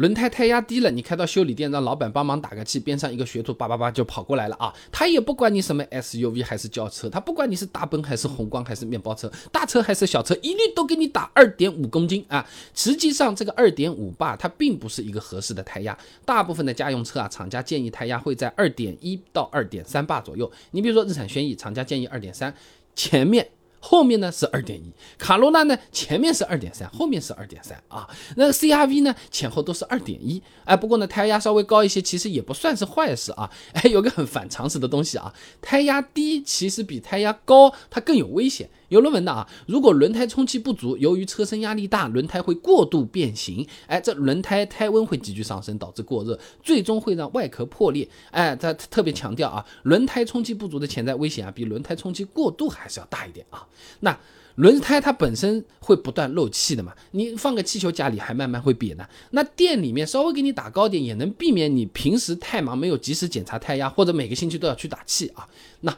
轮胎胎压低了，你开到修理店让老板帮忙打个气，边上一个学徒叭叭叭就跑过来了啊，他也不管你什么 SUV 还是轿车，他不管你是大奔还是宏光还是面包车，大车还是小车，一律都给你打二点五公斤啊。实际上这个二点五巴它并不是一个合适的胎压，大部分的家用车啊，厂家建议胎压会在二点一到二点三巴左右。你比如说日产轩逸，厂家建议二点三，前面。后面呢是二点一，卡罗拉呢前面是二点三，后面是二点三啊。那 CRV 呢前后都是二点一，哎，不过呢胎压稍微高一些，其实也不算是坏事啊。哎，有个很反常识的东西啊，胎压低其实比胎压高它更有危险。有论文的啊，如果轮胎充气不足，由于车身压力大，轮胎会过度变形，哎，这轮胎胎温会急剧上升，导致过热，最终会让外壳破裂。哎，他特别强调啊，轮胎充气不足的潜在危险啊，比轮胎充气过度还是要大一点啊。那轮胎它本身会不断漏气的嘛，你放个气球家里还慢慢会瘪呢。那店里面稍微给你打高点，也能避免你平时太忙没有及时检查胎压，或者每个星期都要去打气啊。那。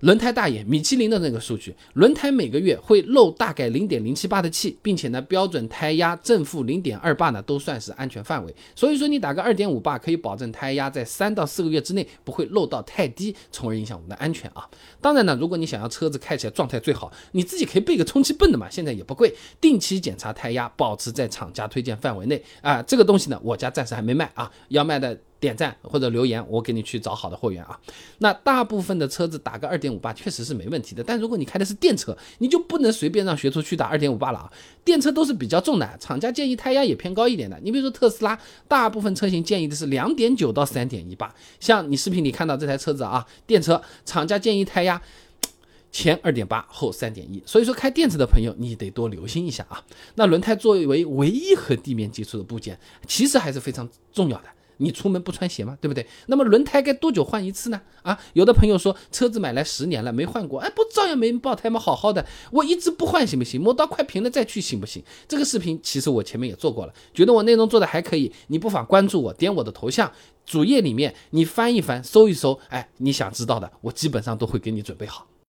轮胎大爷，米其林的那个数据，轮胎每个月会漏大概零点零七八的气，并且呢，标准胎压正负零点二八呢，都算是安全范围。所以说，你打个二点五八，可以保证胎压在三到四个月之内不会漏到太低，从而影响我们的安全啊。当然呢，如果你想要车子开起来状态最好，你自己可以备个充气泵的嘛，现在也不贵，定期检查胎压，保持在厂家推荐范围内啊。这个东西呢，我家暂时还没卖啊，要卖的。点赞或者留言，我给你去找好的货源啊。那大部分的车子打个二点五八确实是没问题的，但如果你开的是电车，你就不能随便让学徒去打二点五八了啊。电车都是比较重的，厂家建议胎压也偏高一点的。你比如说特斯拉，大部分车型建议的是两点九到三点一八。像你视频里看到这台车子啊，电车厂家建议胎压前二点八后三点一。所以说开电车的朋友，你得多留心一下啊。那轮胎作为唯一和地面接触的部件，其实还是非常重要的。你出门不穿鞋吗？对不对？那么轮胎该多久换一次呢？啊，有的朋友说车子买来十年了没换过，哎，不照样没爆胎吗？好好的，我一直不换行不行？磨刀快平了再去行不行？这个视频其实我前面也做过了，觉得我内容做的还可以，你不妨关注我，点我的头像，主页里面你翻一翻，搜一搜，哎，你想知道的，我基本上都会给你准备好。